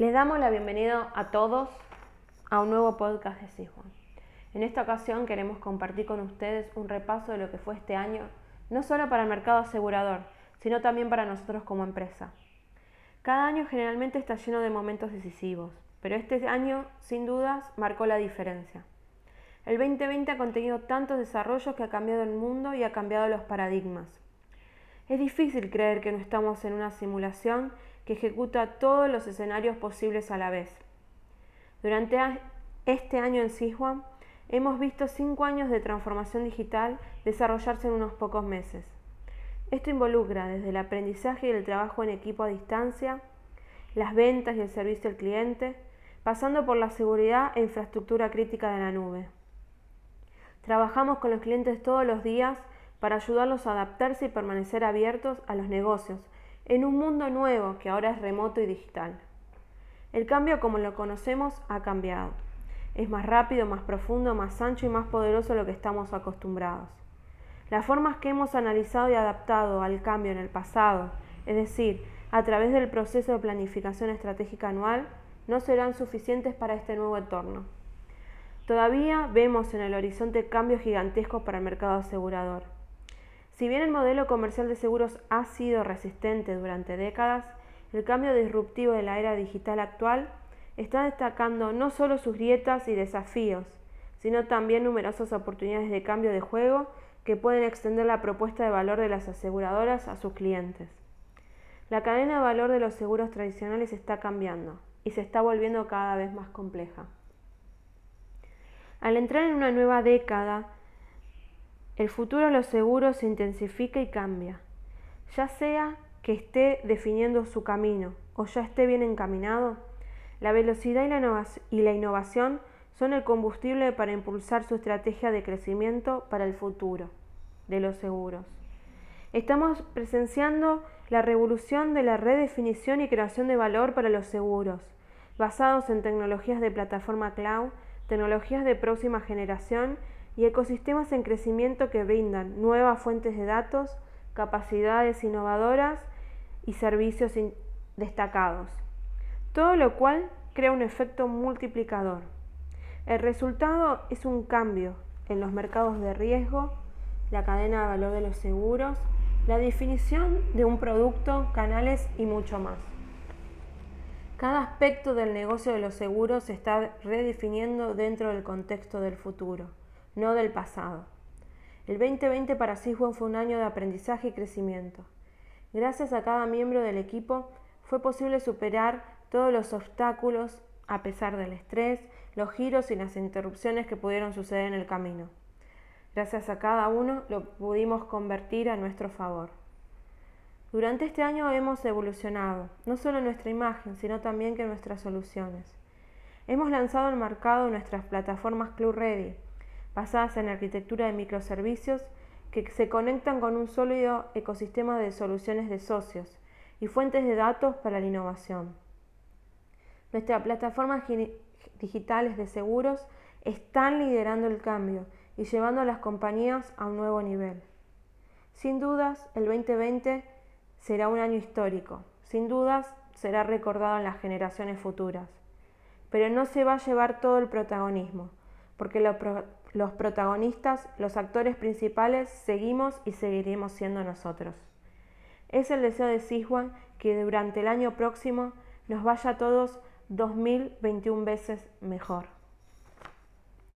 Les damos la bienvenida a todos a un nuevo podcast de Siswan. En esta ocasión queremos compartir con ustedes un repaso de lo que fue este año, no solo para el mercado asegurador, sino también para nosotros como empresa. Cada año generalmente está lleno de momentos decisivos, pero este año, sin dudas, marcó la diferencia. El 2020 ha contenido tantos desarrollos que ha cambiado el mundo y ha cambiado los paradigmas. Es difícil creer que no estamos en una simulación que ejecuta todos los escenarios posibles a la vez. Durante este año en Siswan hemos visto cinco años de transformación digital desarrollarse en unos pocos meses. Esto involucra desde el aprendizaje y el trabajo en equipo a distancia, las ventas y el servicio al cliente, pasando por la seguridad e infraestructura crítica de la nube. Trabajamos con los clientes todos los días para ayudarlos a adaptarse y permanecer abiertos a los negocios en un mundo nuevo que ahora es remoto y digital. El cambio como lo conocemos ha cambiado. Es más rápido, más profundo, más ancho y más poderoso de lo que estamos acostumbrados. Las formas que hemos analizado y adaptado al cambio en el pasado, es decir, a través del proceso de planificación estratégica anual, no serán suficientes para este nuevo entorno. Todavía vemos en el horizonte cambios gigantescos para el mercado asegurador. Si bien el modelo comercial de seguros ha sido resistente durante décadas, el cambio disruptivo de la era digital actual está destacando no solo sus grietas y desafíos, sino también numerosas oportunidades de cambio de juego que pueden extender la propuesta de valor de las aseguradoras a sus clientes. La cadena de valor de los seguros tradicionales está cambiando y se está volviendo cada vez más compleja. Al entrar en una nueva década, el futuro de los seguros se intensifica y cambia, ya sea que esté definiendo su camino o ya esté bien encaminado. La velocidad y la, innovación son el combustible para impulsar su estrategia de crecimiento para el futuro de los seguros. Estamos presenciando la revolución de la redefinición y creación de valor para los seguros, basados en tecnologías de plataforma cloud, tecnologías de próxima generación y ecosistemas en crecimiento que brindan nuevas fuentes de datos, capacidades innovadoras y servicios destacados, todo lo cual crea un efecto multiplicador. El resultado es un cambio en los mercados de riesgo, la cadena de valor de los seguros, la definición de un producto, canales y mucho más. Cada aspecto del negocio de los seguros se está redefiniendo dentro del contexto del futuro no del pasado. El 2020 para Siswon fue un año de aprendizaje y crecimiento. Gracias a cada miembro del equipo fue posible superar todos los obstáculos a pesar del estrés, los giros y las interrupciones que pudieron suceder en el camino. Gracias a cada uno lo pudimos convertir a nuestro favor. Durante este año hemos evolucionado, no solo nuestra imagen, sino también que nuestras soluciones. Hemos lanzado al mercado nuestras plataformas Club Ready, basadas en arquitectura de microservicios que se conectan con un sólido ecosistema de soluciones de socios y fuentes de datos para la innovación. Nuestras plataformas digitales de seguros están liderando el cambio y llevando a las compañías a un nuevo nivel. Sin dudas, el 2020 será un año histórico, sin dudas será recordado en las generaciones futuras, pero no se va a llevar todo el protagonismo, porque lo, los protagonistas, los actores principales, seguimos y seguiremos siendo nosotros. Es el deseo de Siswan que durante el año próximo nos vaya a todos 2021 veces mejor.